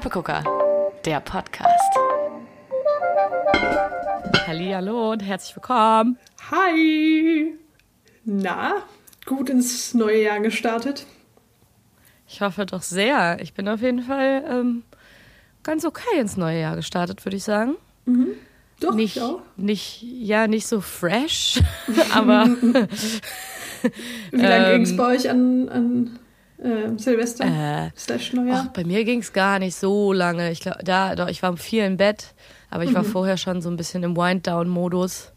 Steppegucker, der Podcast. Hallo und herzlich willkommen. Hi. Na, gut ins neue Jahr gestartet? Ich hoffe doch sehr. Ich bin auf jeden Fall ähm, ganz okay ins neue Jahr gestartet, würde ich sagen. Mhm. Doch, nicht, ich auch. nicht, ja, nicht so fresh, aber Wie lange Ähm, ging es bei euch an, an äh, Silvester Äh, slash Neujahr? ach, bei mir ging es gar nicht so lange. Ich glaube, da, doch, ich war um vier im Bett, aber ich war Mhm. vorher schon so ein bisschen im Wind-Down-Modus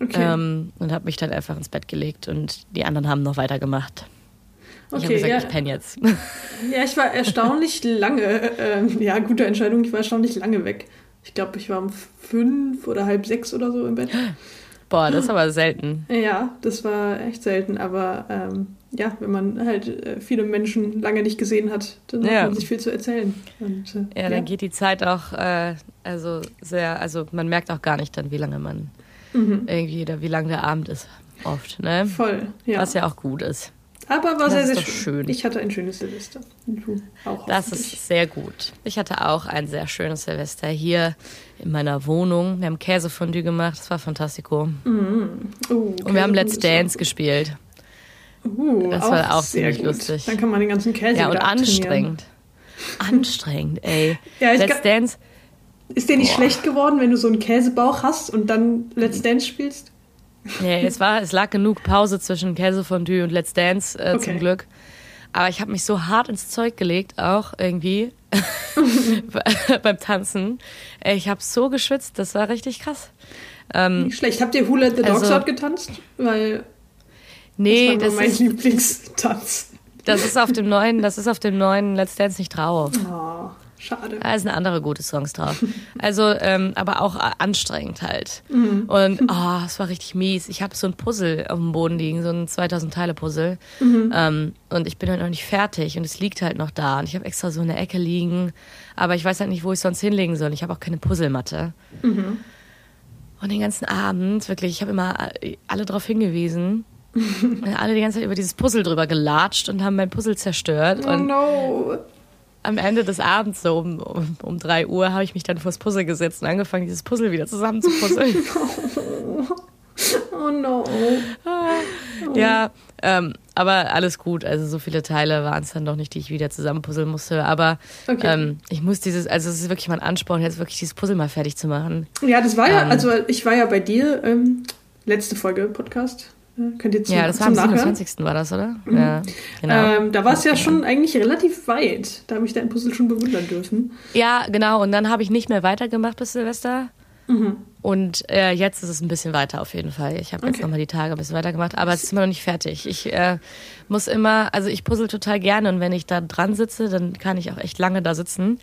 okay. ähm, und habe mich dann einfach ins Bett gelegt und die anderen haben noch weitergemacht. Ich habe okay, gesagt, ja. ich penne jetzt. ja, ich war erstaunlich lange, ähm, ja, gute Entscheidung, ich war erstaunlich lange weg. Ich glaube, ich war um fünf oder halb sechs oder so im Bett. Boah, das ist aber selten. Ja, das war echt selten, aber ähm, ja, wenn man halt äh, viele Menschen lange nicht gesehen hat, dann Ja. hat man sich viel zu erzählen. Und, äh, Ja, dann geht die Zeit auch, äh, also sehr, also man merkt auch gar nicht dann, wie lange man Mhm. irgendwie oder wie lang der Abend ist. Oft, ne? Voll, ja. Was ja auch gut ist. Aber war sehr, sehr schön. schön. Ich hatte ein schönes Silvester. Und du auch. Das ist sehr gut. Ich hatte auch ein sehr schönes Silvester hier in meiner Wohnung. Wir haben Käsefondue gemacht, das war fantastico. Uh, Und wir haben Let's Dance gespielt. Uh, Das war auch sehr ziemlich gut. lustig. Dann kann man den ganzen Käse Ja, und anstrengend. Anstrengend, ey. Ja, ich Let's Dance, Ist dir nicht Boah. schlecht geworden, wenn du so einen Käsebauch hast und dann Let's Dance spielst? Nee, es war, es lag genug Pause zwischen Käsefondue und Let's Dance äh, Okay. zum Glück. Aber ich habe mich so hart ins Zeug gelegt, auch irgendwie beim Tanzen. Ich habe so geschwitzt, das war richtig krass. Ähm, Nicht schlecht. Habt ihr Who Let the Dogs Also- Out getanzt? Weil nee, das war das mein ist, Lieblingstanz. das ist auf dem neuen, das ist auf dem neuen Let's Dance nicht drauf. Oh, schade. Da sind andere gute Songs drauf. Also, ähm, aber auch äh, anstrengend halt. Mhm. Und oh, es war richtig mies. Ich habe so ein Puzzle auf dem Boden liegen, so ein 2000 Teile Puzzle. Mhm. Ähm, und ich bin halt noch nicht fertig und es liegt halt noch da. Und ich habe extra so eine Ecke liegen, aber ich weiß halt nicht, wo ich sonst hinlegen soll. Ich habe auch keine Puzzlematte. Mhm. Und den ganzen Abend, wirklich, ich habe immer äh, alle darauf hingewiesen. Alle die ganze Zeit über dieses Puzzle drüber gelatscht und haben mein Puzzle zerstört. Oh und no. am Ende des Abends, so um, um, um 3 Uhr, habe ich mich dann vors Puzzle gesetzt und angefangen, dieses Puzzle wieder zusammenzupuzzeln. Oh no. ja, ähm, aber alles gut. Also so viele Teile waren es dann doch nicht, die ich wieder zusammenpuzzeln musste. Aber Okay. ähm, ich muss dieses, also es ist wirklich mein Ansporn, jetzt wirklich dieses Puzzle mal fertig zu machen. Ja, das war ja, Ähm. also ich war ja bei dir, ähm, letzte Folge Podcast. Könnt ihr zum, ja, das war am Nachhören. 27. war das, oder? Ja, genau. Ähm, da war es ja schon eigentlich relativ weit. Da habe ich dein Puzzle schon bewundern dürfen. Ja, genau. Und dann habe ich nicht mehr weitergemacht bis Silvester. Und äh, jetzt ist es ein bisschen weiter auf jeden Fall. Ich habe jetzt Okay. nochmal die Tage ein bisschen weitergemacht, aber es ist immer noch nicht fertig. Ich äh, muss immer, also ich puzzle total gerne und wenn ich da dran sitze, dann kann ich auch echt lange da sitzen.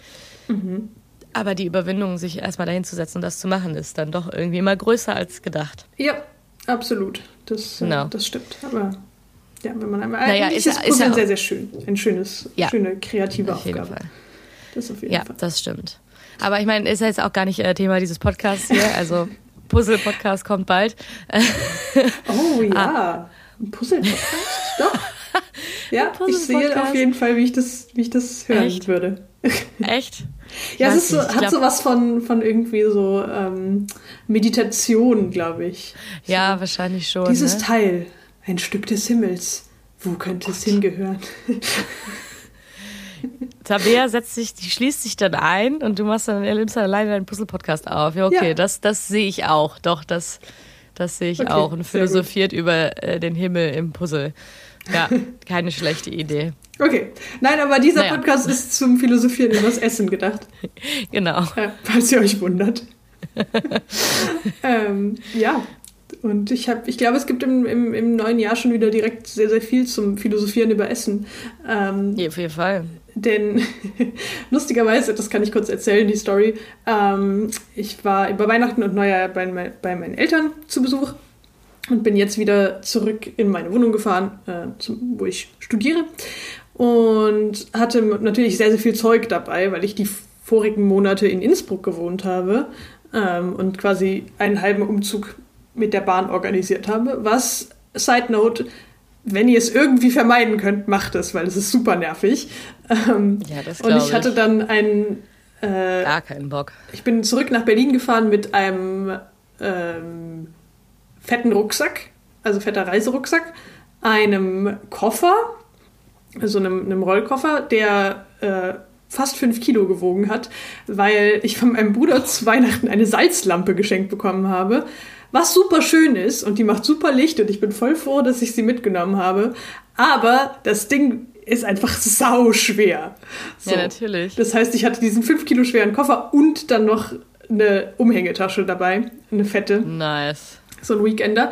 Aber die Überwindung, sich erstmal dahin zu setzen und das zu machen, ist dann doch irgendwie immer größer als gedacht. Ja, absolut. Das, äh, Genau. das stimmt. Aber ja, wenn man einmal. Naja, ist ist, ist ja sehr, sehr schön. Ein schönes, Ja. schöne kreative Auf jeden Aufgabe. Fall. Das auf jeden Ja, Fall. das stimmt. Aber ich meine, ist ja jetzt auch gar nicht äh, Thema dieses Podcasts hier. Also Puzzle-Podcast kommt bald. Oh Ah. ja. Ein Puzzle-Podcast? Doch. Ja, ich sehe auf jeden Fall, wie ich das, wie ich das hören Echt? würde. Echt? Ja, es ist so, hat glaub- so was von, von irgendwie so ähm, Meditation, glaube ich. Ja, wahrscheinlich schon. Dieses ne? Teil, ein Stück des Himmels. Wo könnte es hingehören? Tabea setzt sich, die schließt sich dann ein und du machst dann, nimmst dann alleine deinen Puzzle-Podcast auf. Ja, okay, Ja. das, das sehe ich auch. Doch, das, das sehe ich Okay, auch. Und philosophiert über äh, den Himmel im Puzzle. Ja, keine schlechte Idee. Okay. Nein, aber dieser Naja. Podcast ist zum Philosophieren über das Essen gedacht. Genau. Ja, falls ihr euch wundert. ähm, ja. Und ich habe, ich glaube, es gibt im, im, im neuen Jahr schon wieder direkt sehr, sehr viel zum Philosophieren über Essen. Ähm, Ja, auf jeden Fall. Denn lustigerweise, das kann ich kurz erzählen, die Story. Ähm, ich war über Weihnachten und Neujahr bei, bei meinen Eltern zu Besuch und bin jetzt wieder zurück in meine Wohnung gefahren, äh, zum, wo ich studiere. Und hatte natürlich sehr, sehr viel Zeug dabei, weil ich die vorigen Monate in Innsbruck gewohnt habe ähm, und quasi einen halben Umzug mit der Bahn organisiert habe. Was, Side Note, wenn ihr es irgendwie vermeiden könnt, macht es, weil es ist super nervig. Ähm, Ja, das Und ich hatte dann einen. Äh, Gar keinen Bock. ich bin zurück nach Berlin gefahren mit einem ähm, fetten Rucksack, also fetter Reiserucksack, einem Koffer, also einem, einem Rollkoffer, der äh, fast fünf Kilo gewogen hat, weil ich von meinem Bruder zu Weihnachten eine Salzlampe geschenkt bekommen habe, was super schön ist und die macht super Licht und ich bin voll froh, dass ich sie mitgenommen habe. Aber das Ding ist einfach sau schwer. So. Ja, natürlich. Das heißt, ich hatte diesen 5 Kilo schweren Koffer und dann noch eine Umhängetasche dabei, eine fette, Nice. So ein Weekender.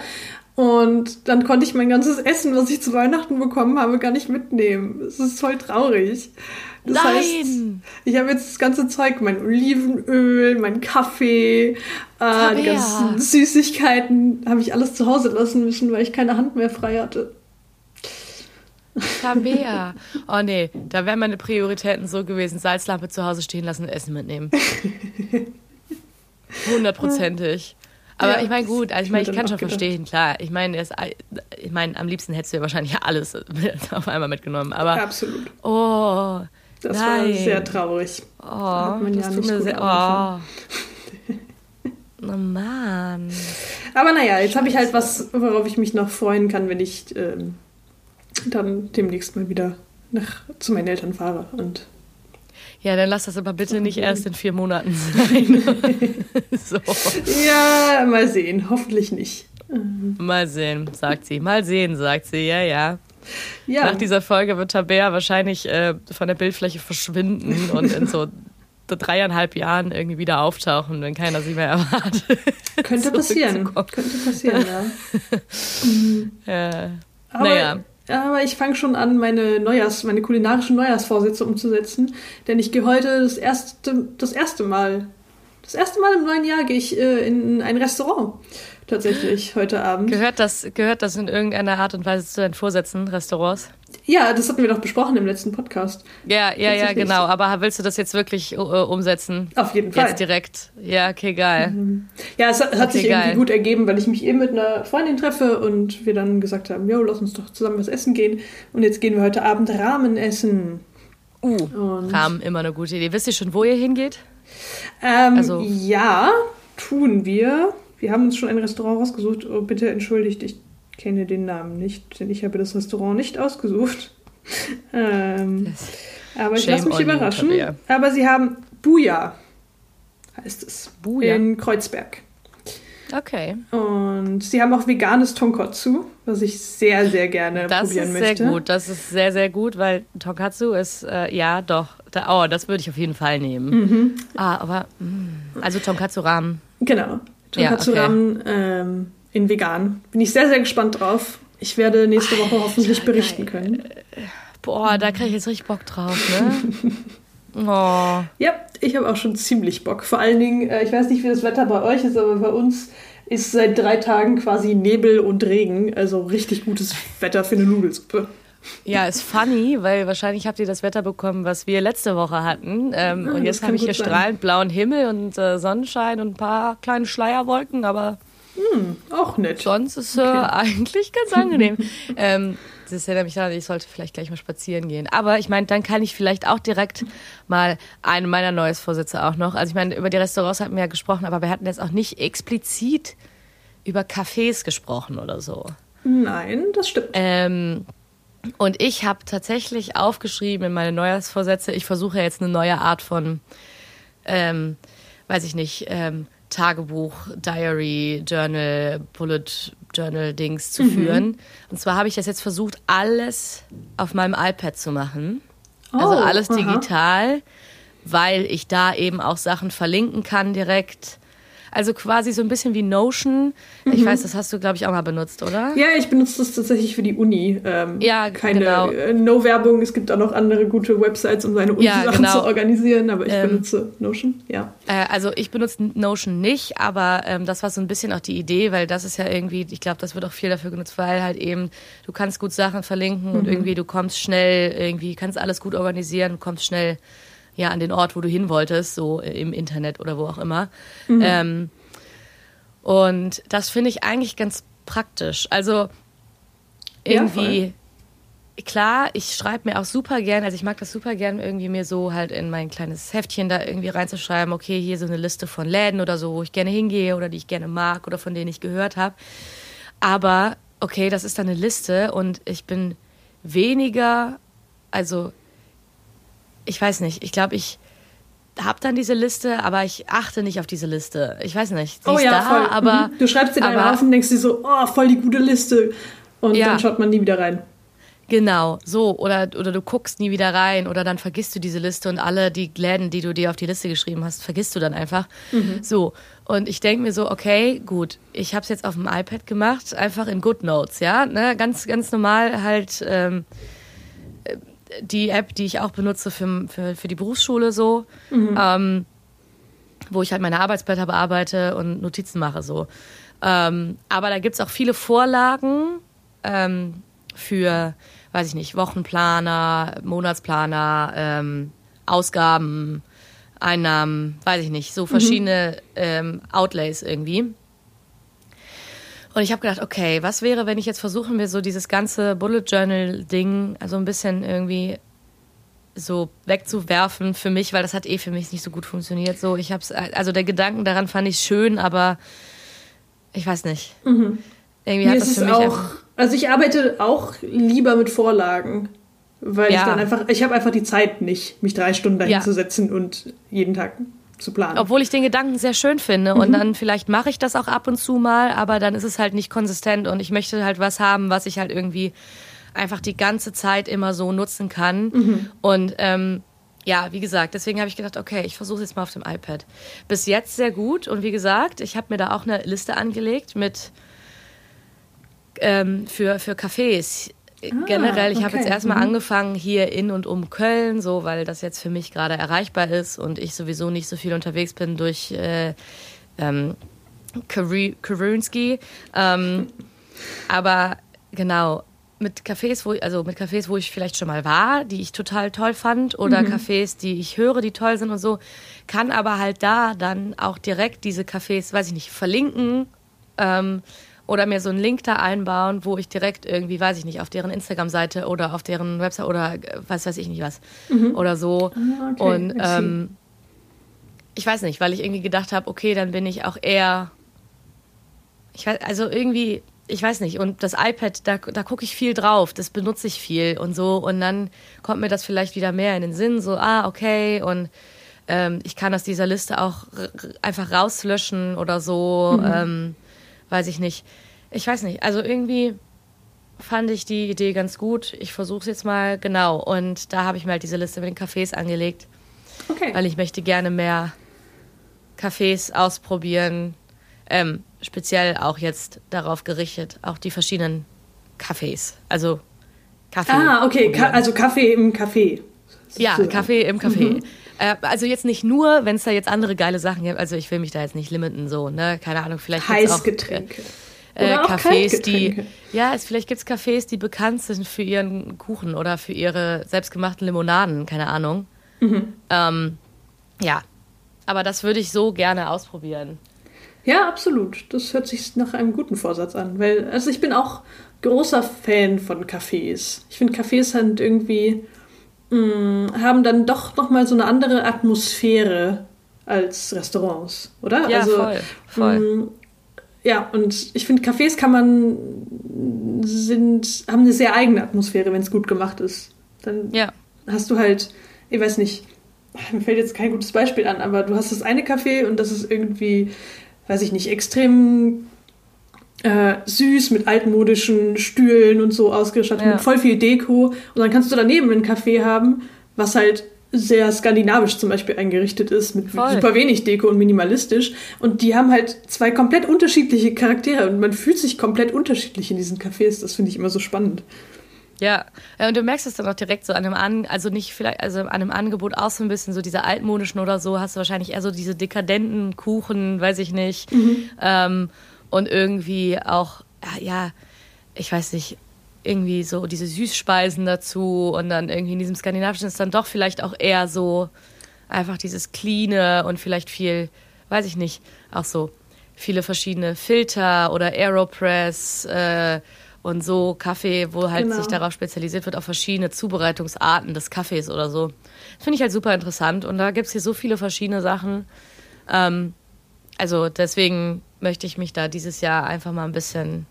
Und dann konnte ich mein ganzes Essen, was ich zu Weihnachten bekommen habe, gar nicht mitnehmen. Es ist voll traurig. Das Nein! heißt, ich habe jetzt das ganze Zeug, mein Olivenöl, mein Kaffee, äh, die ganzen Süßigkeiten, habe ich alles zu Hause lassen müssen, weil ich keine Hand mehr frei hatte. Tabea. Oh nee, da wären meine Prioritäten so gewesen. Salzlampe zu Hause stehen lassen und Essen mitnehmen. Hundertprozentig. Aber Ja, ich meine, gut, also ich meine, ich kann schon gedacht. verstehen, klar. Ich meine, ich meine, am liebsten hättest du ja wahrscheinlich alles auf einmal mitgenommen. Aber, Absolut. oh, Das nein. war sehr traurig. Oh, hat man das ja tut nicht mir gut sehr. Oh. oh Mann. Aber naja, jetzt habe ich halt was, worauf ich mich noch freuen kann, wenn ich ähm, dann demnächst mal wieder nach, zu meinen Eltern fahre. Und Ja, dann lass das aber bitte nicht erst in vier Monaten sein. so. ja, mal sehen, hoffentlich nicht. Mal sehen, sagt sie. Mal sehen, sagt sie. Ja, ja. Ja, Nach dieser Folge wird Tabea wahrscheinlich äh, von der Bildfläche verschwinden und in so dreieinhalb Jahren irgendwie wieder auftauchen, wenn keiner sie mehr erwartet. könnte passieren. Könnte passieren, ja. Äh, Aber, Naja. Aber ich fange schon an, meine Neujahrs-, meine kulinarischen Neujahrsvorsätze umzusetzen. Denn ich gehe heute das erste, das erste Mal, das erste Mal im neuen Jahr gehe ich äh, in ein Restaurant. Tatsächlich, heute Abend. gehört, das, gehört das in irgendeiner Art und Weise zu deinen Vorsätzen, Restaurants? Ja, das hatten wir doch besprochen im letzten Podcast. Ja, ja, ja, genau. Aber willst du das jetzt wirklich äh, umsetzen? Auf jeden Fall. Jetzt direkt. Ja, okay, geil. Ja, es hat, hat Okay, sich irgendwie geil. gut ergeben, weil ich mich eben mit einer Freundin treffe und wir dann gesagt haben, jo, lass uns doch zusammen was essen gehen. Und jetzt gehen wir heute Abend Ramen essen. Uh, Und, Rahmen, immer eine gute Idee. Wisst ihr schon, wo ihr hingeht? Ähm, also- ja, tun wir. Wir haben uns schon ein Restaurant rausgesucht. Oh, bitte entschuldigt, ich kenne den Namen nicht, denn ich habe das Restaurant nicht ausgesucht. ähm, aber ich Shame lasse mich you, überraschen. Tabea. Aber sie haben Buja, heißt es. Buja? In Kreuzberg. Okay. Und sie haben auch veganes Tonkotsu, was ich sehr, sehr gerne Das probieren ist möchte. sehr gut. Das ist sehr, sehr gut, weil Tonkatsu ist, äh, ja, doch. Da, oh, das würde ich auf jeden Fall nehmen. Mhm. Ah, aber, mh, also Tonkatsu-Rahmen. Genau. Ja, Tonkatsu okay. Ähm, in vegan. Bin ich sehr, sehr gespannt drauf. Ich werde nächste Woche hoffentlich berichten können. Boah, da kriege ich jetzt richtig Bock drauf, ne? Oh. Ja, ich habe auch schon ziemlich Bock. Vor allen Dingen, äh, ich weiß nicht, wie das Wetter bei euch ist, aber bei uns ist seit drei Tagen quasi Nebel und Regen. Also richtig gutes Wetter für eine Nudelsuppe. Ja, ist funny, weil wahrscheinlich habt ihr das Wetter bekommen, was wir letzte Woche hatten. Ähm, Ah, und jetzt kann habe ich hier sein. strahlend blauen Himmel und äh, Sonnenschein und ein paar kleine Schleierwolken, aber Auch nett. sonst ist äh, Okay. eigentlich ganz angenehm. ähm, das erinnert mich daran, ich sollte vielleicht gleich mal spazieren gehen. Aber ich meine, dann kann ich vielleicht auch direkt mal einen meiner neues Vorsätze auch noch. Also ich meine, über die Restaurants hatten wir ja gesprochen, aber wir hatten jetzt auch nicht explizit über Cafés gesprochen oder so. Nein, das stimmt. Ähm, und ich habe tatsächlich aufgeschrieben in meine Neujahrsvorsätze, ich versuche jetzt eine neue Art von, ähm, weiß ich nicht, ähm, Tagebuch, Diary, Journal, Bullet Journal Dings zu führen. Und zwar habe ich das jetzt versucht, alles auf meinem iPad zu machen. Also Oh, alles aha. digital, weil ich da eben auch Sachen verlinken kann direkt. Also quasi so ein bisschen wie Notion. Mhm. Ich weiß, das hast du, glaube ich, auch mal benutzt, oder? Ja, ich benutze das tatsächlich für die Uni. Ähm, Ja, keine genau. äh, No-Werbung. Es gibt auch noch andere gute Websites, um seine Ja, Uni-Sachen genau. zu organisieren, aber ich Ähm, benutze Notion, ja. Äh, also ich benutze Notion nicht, aber ähm, das war so ein bisschen auch die Idee, weil das ist ja irgendwie, ich glaube, das wird auch viel dafür genutzt, weil halt eben, du kannst gut Sachen verlinken und irgendwie du kommst schnell, irgendwie kannst alles gut organisieren, kommst schnell ja an den Ort, wo du hin wolltest, so im Internet oder wo auch immer. Ähm, und das finde ich eigentlich ganz praktisch. Also irgendwie, ja, klar, ich schreibe mir auch super gern, also ich mag das super gern, irgendwie mir so halt in mein kleines Heftchen da irgendwie reinzuschreiben, okay, hier so eine Liste von Läden oder so, wo ich gerne hingehe oder die ich gerne mag oder von denen ich gehört habe. Aber, okay, das ist dann eine Liste und ich bin weniger, also ich weiß nicht, ich glaube, ich habe dann diese Liste, aber ich achte nicht auf diese Liste. Ich weiß nicht. Sie oh ist ja, da, voll. aber Mhm. Du schreibst dir dann aber- auf und denkst dir so, oh, voll die gute Liste. Und Ja. dann schaut man nie wieder rein. Genau, so. Oder, oder du guckst nie wieder rein oder dann vergisst du diese Liste und alle die Läden, die du dir auf die Liste geschrieben hast, vergisst du dann einfach. So. Und ich denke mir so, okay, gut, ich habe es jetzt auf dem iPad gemacht, einfach in GoodNotes, ja. Ne? Ganz, ganz normal halt ähm, äh, die App, die ich auch benutze für, für, für die Berufsschule so. Ähm, wo ich halt meine Arbeitsblätter bearbeite und Notizen mache so. Ähm, aber da gibt's auch viele Vorlagen ähm, für, weiß ich nicht, Wochenplaner, Monatsplaner, ähm, Ausgaben, Einnahmen, weiß ich nicht, so verschiedene ähm, Outlays irgendwie. Und ich habe gedacht, okay, was wäre, wenn ich jetzt versuche, mir so dieses ganze Bullet Journal Ding also ein bisschen irgendwie so wegzuwerfen für mich, weil das hat eh für mich nicht so gut funktioniert. So, ich hab's, also der Gedanken daran fand ich schön, aber ich weiß nicht. Irgendwie Mir hat das für mich auch, also ich arbeite auch lieber mit Vorlagen. Weil ich Ja. dann einfach, ich habe einfach die Zeit nicht, mich drei Stunden dahin Ja. zu setzen und jeden Tag zu planen. Obwohl ich den Gedanken sehr schön finde Mhm. und dann vielleicht mache ich das auch ab und zu mal, aber dann ist es halt nicht konsistent und ich möchte halt was haben, was ich halt irgendwie einfach die ganze Zeit immer so nutzen kann. Mhm. Und ähm, ja, wie gesagt, deswegen habe ich gedacht, okay, ich versuche es jetzt mal auf dem iPad. Bis jetzt sehr gut und wie gesagt, ich habe mir da auch eine Liste angelegt mit ähm, für, für Cafés. Generell, ich habe jetzt okay. erstmal Mhm. angefangen hier in und um Köln, so weil das jetzt für mich gerade erreichbar ist und ich sowieso nicht so viel unterwegs bin durch äh, ähm, Karunski. Ähm, aber genau, mit Cafés, wo also mit Cafés, wo ich vielleicht schon mal war, die ich total toll fand, oder Cafés, die ich höre, die toll sind und so, kann aber halt da dann auch direkt diese Cafés, weiß ich nicht, verlinken. Ähm, oder mir so einen Link da einbauen, wo ich direkt irgendwie, weiß ich nicht, auf deren Instagram-Seite oder auf deren Website oder äh, was weiß ich nicht was oder so. Ah, okay, Und ähm, ich weiß nicht, weil ich irgendwie gedacht habe, okay, dann bin ich auch eher, ich weiß, also irgendwie, ich weiß nicht. Und das iPad, da, da gucke ich viel drauf, das benutze ich viel und so. Und dann kommt mir das vielleicht wieder mehr in den Sinn, so, ah, okay, und ähm, ich kann aus dieser Liste auch einfach rauslöschen oder so. Ähm, weiß ich nicht. Ich weiß nicht. Also irgendwie fand ich die Idee ganz gut. Ich versuche es jetzt mal genau. Und da habe ich mir halt diese Liste mit den Cafés angelegt, okay. weil ich möchte gerne mehr Cafés ausprobieren. Ähm, speziell auch jetzt darauf gerichtet, auch die verschiedenen Cafés. Also Kaffee. ah, okay, Ka also Kaffee im Café. Ja. Kaffee im Café. Äh, also jetzt nicht nur, wenn es da jetzt andere geile Sachen gibt. Also ich will mich da jetzt nicht limiten, so, ne? Keine Ahnung, vielleicht gibt's auch, Heißgetränke. äh, Oder Cafés, die ja, es, vielleicht gibt's Cafés, die bekannt sind für ihren Kuchen oder für ihre selbstgemachten Limonaden, keine Ahnung. Mhm. Ähm, ja, aber das würde ich so gerne ausprobieren. Ja, absolut. Das hört sich nach einem guten Vorsatz an. Weil, also ich bin auch großer Fan von Cafés. Ich finde, Cafés sind irgendwie, mh, haben dann doch nochmal so eine andere Atmosphäre als Restaurants, oder? Ja, also, voll, voll. mh, ja, und ich finde, Cafés kann man, sind, haben eine sehr eigene Atmosphäre, wenn es gut gemacht ist. Dann Ja, hast du halt, ich weiß nicht, mir fällt jetzt kein gutes Beispiel an, aber du hast das eine Café und das ist irgendwie, weiß ich nicht, extrem äh, süß mit altmodischen Stühlen und so ausgestattet, Ja. mit voll viel Deko. Und dann kannst du daneben ein Café haben, was halt sehr skandinavisch zum Beispiel eingerichtet ist, mit Voll. super wenig Deko und minimalistisch. Und die haben halt zwei komplett unterschiedliche Charaktere und man fühlt sich komplett unterschiedlich in diesen Cafés. Das finde ich immer so spannend. Ja, Ja, und du merkst es dann auch direkt so an einem An also nicht vielleicht, also an einem Angebot auch so ein bisschen so diese altmodischen oder so, hast du wahrscheinlich eher so diese dekadenten Kuchen, weiß ich nicht. Ähm, und irgendwie auch, ja, ich weiß nicht, irgendwie so diese Süßspeisen dazu und dann irgendwie in diesem skandinavischen ist dann doch vielleicht auch eher so einfach dieses Cleane und vielleicht viel, weiß ich nicht, auch so viele verschiedene Filter oder Aeropress äh, und so Kaffee, wo halt Genau. sich darauf spezialisiert wird, auf verschiedene Zubereitungsarten des Kaffees oder so. Das finde ich halt super interessant und da gibt's hier so viele verschiedene Sachen. Ähm, also deswegen möchte ich mich da dieses Jahr einfach mal ein bisschen.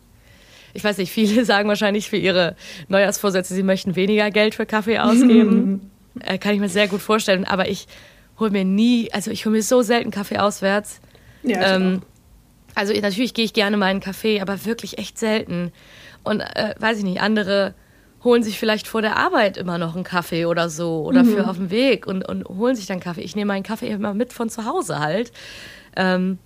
Ich weiß nicht, viele sagen wahrscheinlich für ihre Neujahrsvorsätze, sie möchten weniger Geld für Kaffee ausgeben. äh, kann ich mir sehr gut vorstellen. Aber ich hole mir nie, also ich hole mir so selten Kaffee auswärts. Ja, Ähm, also natürlich gehe ich gerne mal in einen Kaffee, aber wirklich echt selten. Und äh, weiß ich nicht, andere holen sich vielleicht vor der Arbeit immer noch einen Kaffee oder so oder für auf dem Weg und, und holen sich dann Kaffee. Ich nehme meinen Kaffee immer mit von zu Hause halt. Ähm,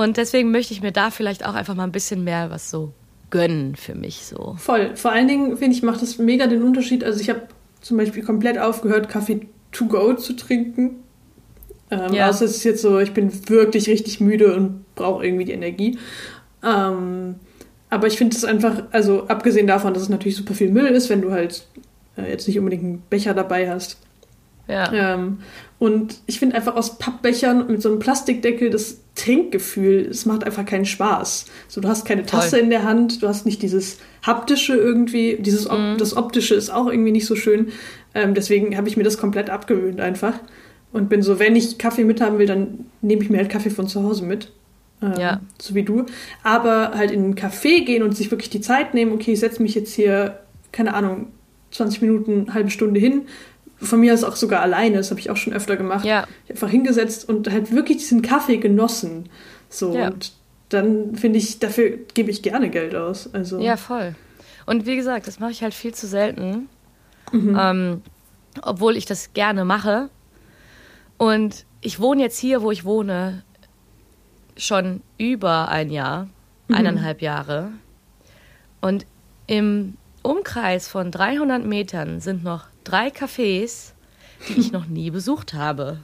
und deswegen möchte ich mir da vielleicht auch einfach mal ein bisschen mehr was so gönnen für mich so. Voll. Vor allen Dingen, finde ich, macht das mega den Unterschied. Also ich habe zum Beispiel komplett aufgehört, Kaffee to go zu trinken. Ähm, Ja. Außer es ist jetzt so, ich bin wirklich richtig müde und brauche irgendwie die Energie. Ähm, aber ich finde es einfach, also abgesehen davon, dass es natürlich super viel Müll ist, wenn du halt äh, jetzt nicht unbedingt einen Becher dabei hast. Ja. Ähm, und ich finde einfach aus Pappbechern mit so einem Plastikdeckel das Trinkgefühl, es macht einfach keinen Spaß. So, du hast keine Tasse Voll. in der Hand, du hast nicht dieses haptische irgendwie, dieses Op Mhm. das optische ist auch irgendwie nicht so schön. Ähm, deswegen habe ich mir das komplett abgewöhnt einfach und bin so, wenn ich Kaffee mithaben will, dann nehme ich mir halt Kaffee von zu Hause mit. Ähm, Ja. So wie du. Aber halt in einen Café gehen und sich wirklich die Zeit nehmen, okay, ich setze mich jetzt hier, keine Ahnung, 20 Minuten, halbe Stunde hin. Von mir aus auch sogar alleine, das habe ich auch schon öfter gemacht. Ja. Ich einfach hingesetzt und halt wirklich diesen Kaffee genossen. So Ja. und dann finde ich, dafür gebe ich gerne Geld aus. Also Ja, voll. Und wie gesagt, das mache ich halt viel zu selten. Mhm. Ähm, obwohl ich das gerne mache. Und ich wohne jetzt hier, wo ich wohne, schon über ein Jahr, Mhm. eineinhalb Jahre. Und im Umkreis von 300 Metern sind noch drei Cafés, die ich noch nie besucht habe.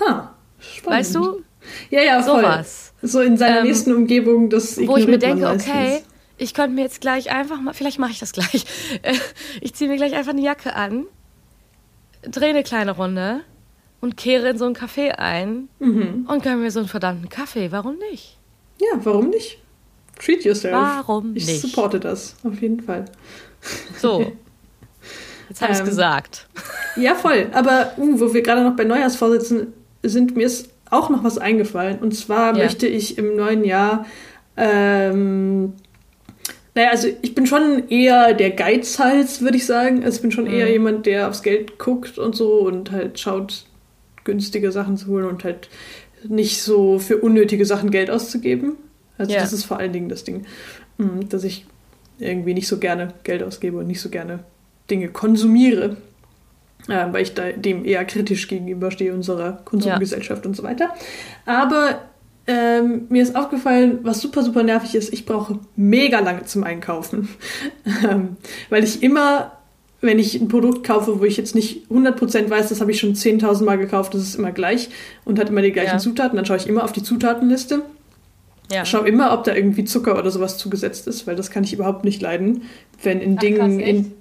ha, spannend. Weißt du? Ja, ja, voll. Sowas. So in seiner Ähm, nächsten Umgebung, das wo ich mir denke, okay, ich könnte mir jetzt gleich einfach mal, vielleicht mache ich das gleich. Ich ziehe mir gleich einfach eine Jacke an, drehe eine kleine Runde und kehre in so ein Café ein Mhm. und gönne mir so einen verdammten Kaffee. Warum nicht? Ja, warum nicht? Treat yourself. Warum ich nicht? supporte das, auf jeden Fall. So. Jetzt habe ich es Ähm, gesagt. Ja, voll. Aber uh, wo wir gerade noch bei Neujahrsvorsätzen sind, mir ist auch noch was eingefallen. Und zwar Ja. möchte ich im neuen Jahr. Ähm, naja, also ich bin schon eher der Geizhals, würde ich sagen. Also ich bin schon eher Mhm. jemand, der aufs Geld guckt und so und halt schaut, günstige Sachen zu holen und halt nicht so für unnötige Sachen Geld auszugeben. Also Ja. das ist vor allen Dingen das Ding, mm, dass ich irgendwie nicht so gerne Geld ausgebe und nicht so gerne Dinge konsumiere äh, weil ich da dem eher kritisch gegenüberstehe, unserer Konsumgesellschaft und so weiter. Aber ähm, mir ist aufgefallen, was super, super nervig ist, ich brauche mega lange zum Einkaufen. ähm, weil ich immer, wenn ich ein Produkt kaufe, wo ich jetzt nicht 100% weiß, das habe ich schon 10.000 Mal gekauft, das ist immer gleich und hat immer die gleichen Ja. Zutaten, dann schaue ich immer auf die Zutatenliste. Ja. Schau immer, ob da irgendwie Zucker oder sowas zugesetzt ist, weil das kann ich überhaupt nicht leiden. Wenn in Ach, Dingen, krass, in,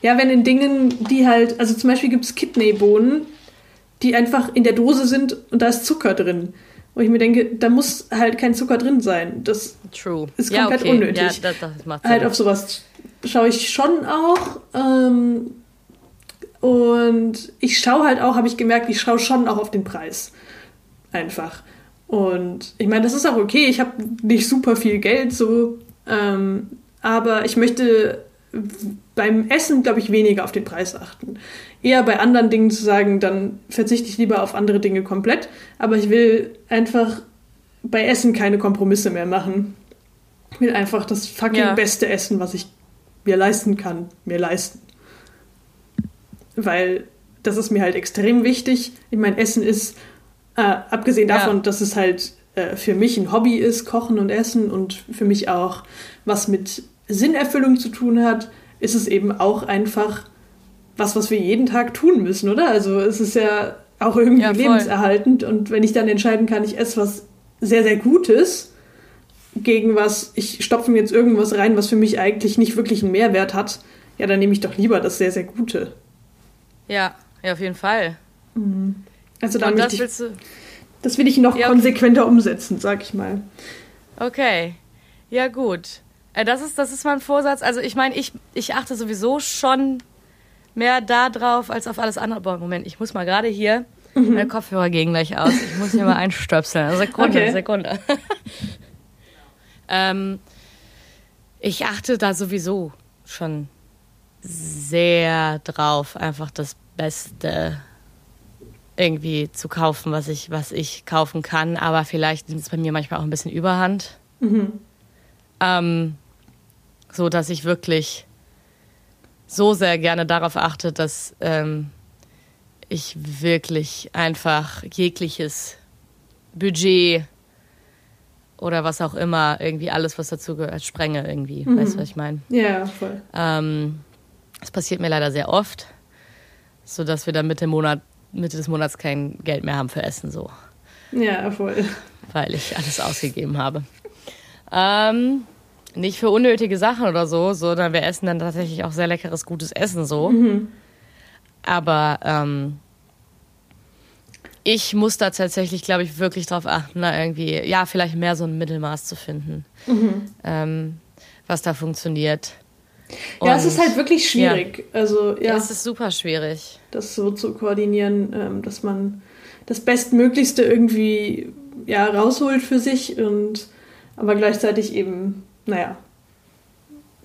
ja, wenn in Dingen, die halt, also zum Beispiel gibt es Kidneybohnen, die einfach in der Dose sind und da ist Zucker drin. Wo ich mir denke, da muss halt kein Zucker drin sein. Das True. ist ja, komplett okay. unnötig. Ja, das, das macht halt auf sowas schaue ich schon auch. Ähm, und ich schaue halt auch, habe ich gemerkt, ich schaue schon auch auf den Preis. Einfach. Und ich meine, das ist auch okay. Ich habe nicht super viel Geld so. Ähm, aber ich möchte beim Essen, glaube ich, weniger auf den Preis achten. Eher bei anderen Dingen zu sagen, dann verzichte ich lieber auf andere Dinge komplett. Aber ich will einfach bei Essen keine Kompromisse mehr machen. Ich will einfach das fucking Ja. beste Essen, was ich mir leisten kann, mir leisten. Weil das ist mir halt extrem wichtig. Ich meine, Essen ist, äh, abgesehen Ja. davon, dass es halt äh, für mich ein Hobby ist, Kochen und Essen und für mich auch was mit Sinnerfüllung zu tun hat, ist es eben auch einfach was, was wir jeden Tag tun müssen, oder? Also es ist ja auch irgendwie Ja, lebenserhaltend und wenn ich dann entscheiden kann, ich esse was sehr, sehr Gutes gegen was, ich stopfe mir jetzt irgendwas rein, was für mich eigentlich nicht wirklich einen Mehrwert hat, ja, dann nehme ich doch lieber das sehr, sehr Gute. ja, ja, auf jeden Fall. Also da möchte das ich, willst du. das will ich noch Ja, okay. konsequenter umsetzen, sag ich mal. Okay. Ja, gut. Äh, Das ist, das ist mein Vorsatz. Also ich meine, ich, ich achte sowieso schon mehr da drauf als auf alles andere. Boah, Moment, ich muss mal gerade hier, meine Kopfhörer gehen gleich aus. Ich muss hier mal einstöpseln. Sekunde, Okay. Sekunde. ähm, ich achte da sowieso schon sehr drauf, einfach das Beste irgendwie zu kaufen, was ich, was ich kaufen kann. Aber vielleicht nimmt es bei mir manchmal auch ein bisschen Überhand. Ähm, so dass ich wirklich so sehr gerne darauf achte, dass ähm, ich wirklich einfach jegliches Budget oder was auch immer, irgendwie alles, was dazu gehört, sprenge irgendwie. Weißt du, was ich meine? Ja, voll. Ähm, das passiert mir leider sehr oft, so dass wir dann Mitte, Monat, Mitte des Monats kein Geld mehr haben für Essen, so, Ja, voll. weil ich alles ausgegeben habe. Ähm, nicht für unnötige Sachen oder so, sondern wir essen dann tatsächlich auch sehr leckeres, gutes Essen so. Aber ähm, ich muss da tatsächlich, glaube ich, wirklich drauf achten, da irgendwie, ja, vielleicht mehr so ein Mittelmaß zu finden, ähm, was da funktioniert. Ja, es Und- ist halt wirklich schwierig. Also, ja, Ja, es ist super schwierig. das so zu koordinieren, ähm, dass man das Bestmöglichste irgendwie ja, rausholt für sich und aber gleichzeitig eben, naja,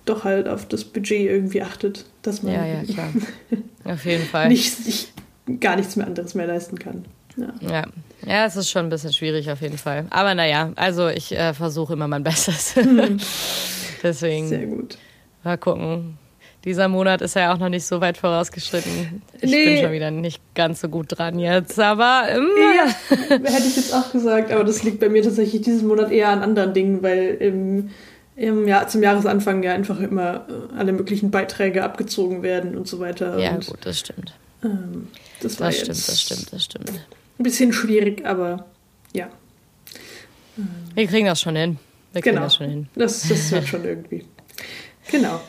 doch halt auf das Budget irgendwie achtet, dass man Ja, ja, klar. Auf jeden Fall. nicht sich gar nichts mehr anderes mehr leisten kann. Ja. Ja. ja, es ist schon ein bisschen schwierig auf jeden Fall. Aber naja, also ich äh, versuche immer mein Bestes. Deswegen Sehr gut. mal gucken. Dieser Monat ist ja auch noch nicht so weit vorausgeschritten. Ich Nee. bin schon wieder nicht ganz so gut dran jetzt, aber ähm, Ja, hätte ich jetzt auch gesagt, aber das liegt bei mir tatsächlich diesen Monat eher an anderen Dingen, weil im, im Jahr, zum Jahresanfang ja einfach immer äh, alle möglichen Beiträge abgezogen werden und so weiter. ja, und, gut, das stimmt. Ähm, das war Das jetzt stimmt, das stimmt, das stimmt. ein bisschen schwierig, aber ja, Wir kriegen das schon hin. Wir kriegen genau. das schon hin. Das, das wird schon irgendwie. Genau.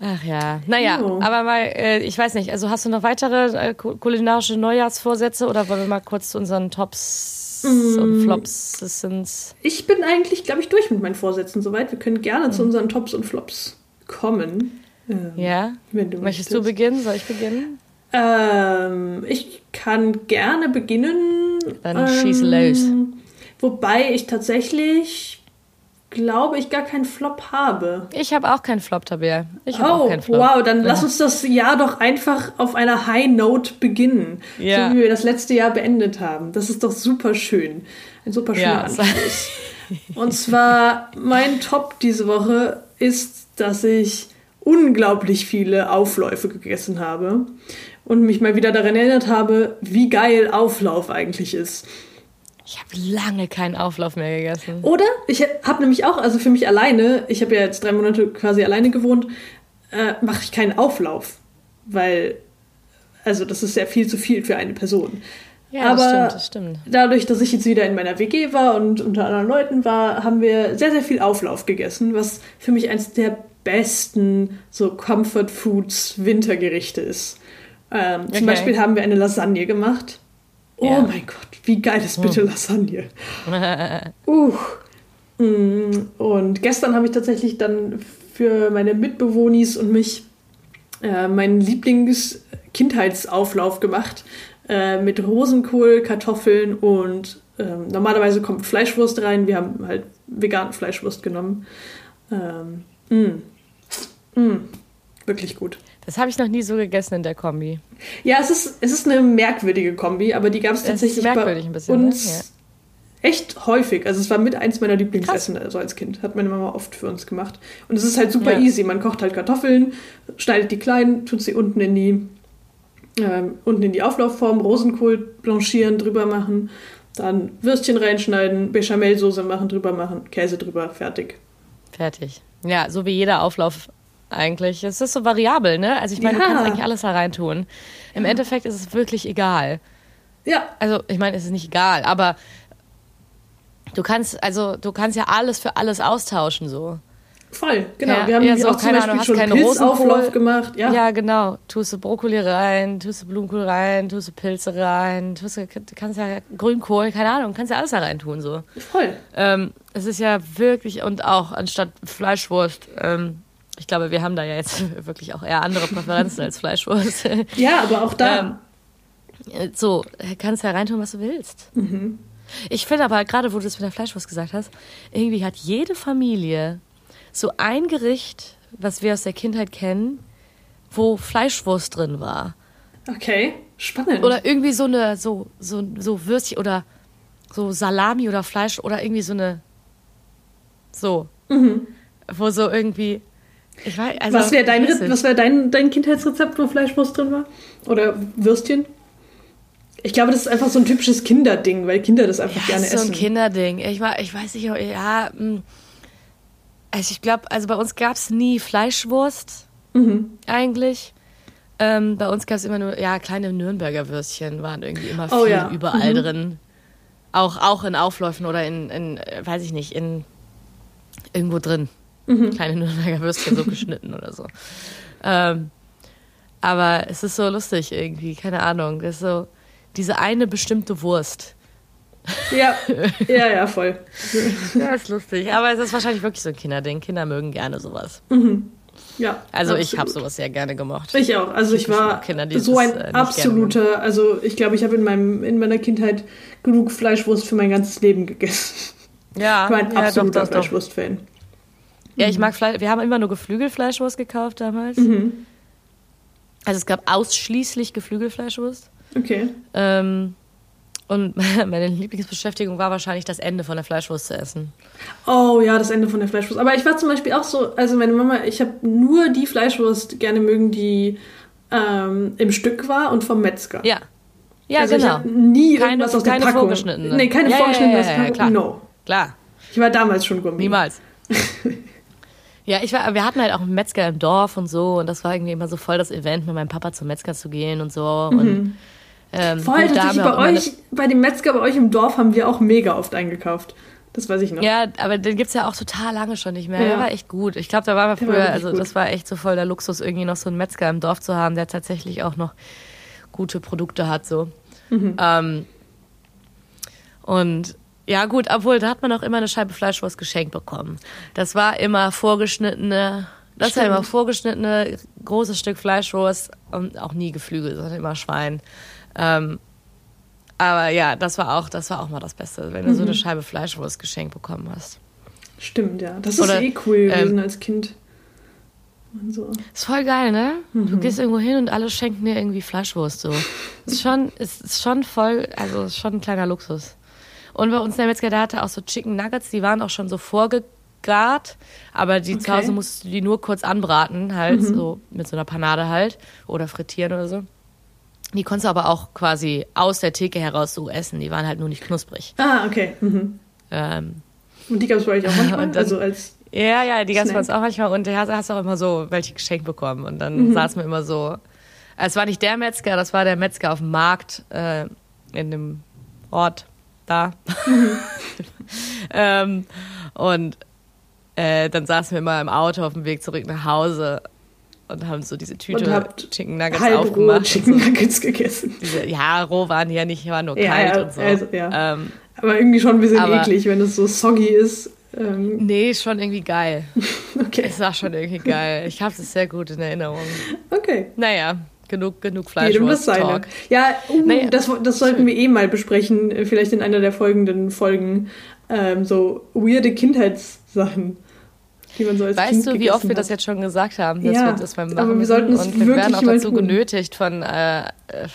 Ach ja, naja, Jo. aber mal, äh, ich weiß nicht, also hast du noch weitere äh, ku- kulinarische Neujahrsvorsätze oder wollen wir mal kurz zu unseren Tops Mm. und Flops sind? Ich bin eigentlich, glaube ich, durch mit meinen Vorsätzen soweit. Wir können gerne Hm. zu unseren Tops und Flops kommen. Ähm, Ja? Wenn du Möchtest du beginnen? Soll ich beginnen? Ähm, ich kann gerne beginnen. Dann ähm, schieß los. Wobei ich tatsächlich glaube ich gar keinen Flop habe. Ich habe auch keinen Flop, Tabea. Ich habe Oh, auch keinen Flop. wow, dann lass uns das Jahr doch einfach auf einer High Note beginnen. Ja. So wie wir das letzte Jahr beendet haben. Das ist doch super schön. Ein super schöner Ja. Anschluss. Und zwar mein Top diese Woche ist, dass ich unglaublich viele Aufläufe gegessen habe und mich mal wieder daran erinnert habe, wie geil Auflauf eigentlich ist. Ich habe lange keinen Auflauf mehr gegessen. Oder ich habe nämlich auch, also für mich alleine, ich habe ja jetzt drei Monate quasi alleine gewohnt, äh, mache ich keinen Auflauf, weil, also das ist ja viel zu viel für eine Person. Ja, das Aber stimmt, das stimmt. Dadurch, dass ich jetzt wieder in meiner WG war und unter anderen Leuten war, haben wir sehr, sehr viel Auflauf gegessen, was für mich eines der besten so Comfort Foods Wintergerichte ist. Ähm, Okay. Zum Beispiel haben wir eine Lasagne gemacht. Oh Ja. mein Gott, wie geil ist bitte Lasagne? Uh. Und gestern habe ich tatsächlich dann für meine Mitbewohnis und mich äh, meinen Lieblings-Kindheitsauflauf gemacht. Äh, mit Rosenkohl, Kartoffeln und ähm, normalerweise kommt Fleischwurst rein. Wir haben halt veganen Fleischwurst genommen. Ähm, mm, mm, wirklich gut. Das habe ich noch nie so gegessen in der Kombi. Ja, es ist, es ist eine merkwürdige Kombi, aber die gab es tatsächlich merkwürdig bei ein bisschen, ne? uns echt häufig. Also es war mit eins meiner Lieblingsessen also als Kind. Hat meine Mama oft für uns gemacht. Und es ist halt super Ja. easy. Man kocht halt Kartoffeln, schneidet die klein, tut sie unten in die ähm, unten in die Auflaufform, Rosenkohl blanchieren, drüber machen, dann Würstchen reinschneiden, Bechamelsoße machen, drüber machen, Käse drüber, fertig. Fertig. Ja, so wie jeder Auflauf eigentlich. Es ist so variabel, ne? Also ich meine, Ja. du kannst eigentlich alles da reintun. Im Endeffekt ist es wirklich egal. Ja, Also, ich meine, es ist nicht egal, aber du kannst, also du kannst ja alles für alles austauschen so. Voll, genau. Ja, wir haben ja, so, auch zum keine Beispiel Ahnung, schon Pilzauflauf gemacht. Ja, Ja, genau. Tust du Brokkoli rein, tust du Blumenkohl rein, tust du Pilze rein, tust du, du kannst ja Grünkohl, keine Ahnung, kannst ja alles da rein tun, so. voll. Ähm, es ist ja wirklich, und auch anstatt Fleischwurst, ähm, ich glaube, wir haben da ja jetzt wirklich auch eher andere Präferenzen als Fleischwurst. Ja, aber auch da. Ähm, so, kannst ja reintun, was du willst. Ich finde aber, gerade wo du das mit der Fleischwurst gesagt hast, irgendwie hat jede Familie so ein Gericht, was wir aus der Kindheit kennen, wo Fleischwurst drin war. Okay, spannend. Oder irgendwie so eine, so, so, so Würstchen oder so Salami oder Fleisch oder irgendwie so eine, so, wo so irgendwie, ich weiß, also. was wäre dein, was wär dein, dein Kindheitsrezept, wo Fleischwurst drin war? Oder Würstchen? Ich glaube, das ist einfach so ein typisches Kinderding, weil Kinder das einfach Ja, gerne ist so ein essen. Kinderding. Ich, war, ich weiß nicht, ja, mh. also ich glaube, also bei uns gab es nie Fleischwurst Mhm. eigentlich. Ähm, bei uns gab es immer nur, ja, kleine Nürnberger Würstchen waren irgendwie immer viel Oh ja. überall Mhm. drin. Auch, auch in Aufläufen oder in, in, äh, weiß ich nicht, in irgendwo drin. Mhm. Kleine Nürnberger Würstchen so geschnitten oder so. Ähm, aber es ist so lustig irgendwie, keine Ahnung. Das ist so diese eine bestimmte Wurst. Ja, ja, ja, voll. Ja, ist lustig. Aber es ist wahrscheinlich wirklich so ein Kinderding. Kinder mögen gerne sowas. Ja, Also ich absolut. habe sowas sehr gerne gemocht. Ich auch. Also ich war Kinder, so ein äh, absoluter, also ich glaube, ich habe in meinem in meiner Kindheit genug Fleischwurst für mein ganzes Leben gegessen. Ja, Ich war ein absoluter. Fleischwurst-Fan. Ja, ich mag Fleisch. Wir haben immer nur Geflügelfleischwurst gekauft damals. Mhm. Also es gab ausschließlich Geflügelfleischwurst. Okay. Ähm, und meine Lieblingsbeschäftigung war wahrscheinlich das Ende von der Fleischwurst zu essen. Oh ja, das Ende von der Fleischwurst. Aber ich war zum Beispiel auch so, also meine Mama, ich habe nur die Fleischwurst gerne mögen, die ähm, im Stück war und vom Metzger. Ja. Ja, also genau. ich nie Keine- irgendwas aus der keine Packung. vorgeschnittene. Nee, keine Ja, ja, vorgeschnittene ja, ja, ja, Packung. klar. No. Klar. Ich war damals schon Gourmet. Niemals. ja, ich war, wir hatten halt auch einen Metzger im Dorf und so und das war irgendwie immer so voll das Event, mit meinem Papa zum Metzger zu gehen und so. Und, ähm, Mhm. Voll, gut, tatsächlich bei euch, bei dem Metzger bei euch im Dorf haben wir auch mega oft eingekauft. Das weiß ich noch. Ja, aber den gibt's ja auch total lange schon nicht mehr. Ja. Der war echt gut. Ich glaube, da waren wir war früher, wirklich also gut. das war echt so voll der Luxus, irgendwie noch so einen Metzger im Dorf zu haben, der tatsächlich auch noch gute Produkte hat. so. Mhm. Ähm, und ja, gut, obwohl, da hat man auch immer eine Scheibe Fleischwurst geschenkt bekommen. Das war immer vorgeschnittene, das war Stimmt. immer vorgeschnittene, großes Stück Fleischwurst und auch nie Geflügel, sondern immer Schwein. Ähm, aber ja, das war auch, das war auch mal das Beste, wenn du so eine Mhm. Scheibe Fleischwurst geschenkt bekommen hast. Stimmt, ja. Das Oder, ist eh cool gewesen ähm, als Kind. So. Ist voll geil, ne? Mhm. Du gehst irgendwo hin und alle schenken dir irgendwie Fleischwurst so. Ist schon, ist, ist schon voll, also ist schon ein kleiner Luxus. Und bei uns der Metzger, der hatte auch so Chicken Nuggets, die waren auch schon so vorgegart, aber die zu Okay. Hause musstest du die nur kurz anbraten, halt, so mit so einer Panade halt, oder frittieren oder so. Die konntest du aber auch quasi aus der Theke heraus so essen, die waren halt nur nicht knusprig. Ah, okay. Mhm. Ähm, Und die gab es bei euch auch manchmal? Dann- also als. Ja, ja, die gab's bei Snack. uns auch manchmal und da hast hast du auch immer so welche geschenkt bekommen und dann saßen wir immer so. Es war nicht der Metzger, das war der Metzger auf dem Markt äh, in dem Ort da. ähm, und äh, dann saßen wir immer im Auto auf dem Weg zurück nach Hause und haben so diese Tüte Und Chicken Nuggets roh aufgemacht. und Chicken. Nuggets gegessen. Diese, ja, roh waren die ja nicht, waren nur Ja, kalt ja, und so. also, ja. Ähm, Aber irgendwie schon ein bisschen Aber- eklig, wenn es so soggy ist. Ähm, nee, schon irgendwie geil. okay. Es war schon irgendwie geil. Ich habe es sehr gut in Erinnerung. Okay. Naja, genug, genug Jedem das seine. Ja, uh, Naja. das, das sollten wir eh mal besprechen, äh, vielleicht in einer der folgenden Folgen. Ähm, so weirde Kindheitssachen, die man so als Kind Weißt du, wie oft wir gegessen das hat. jetzt schon gesagt haben, dass Ja, wir das mal machen aber wir sollten es Und wir werden auch dazu tun. genötigt von, äh,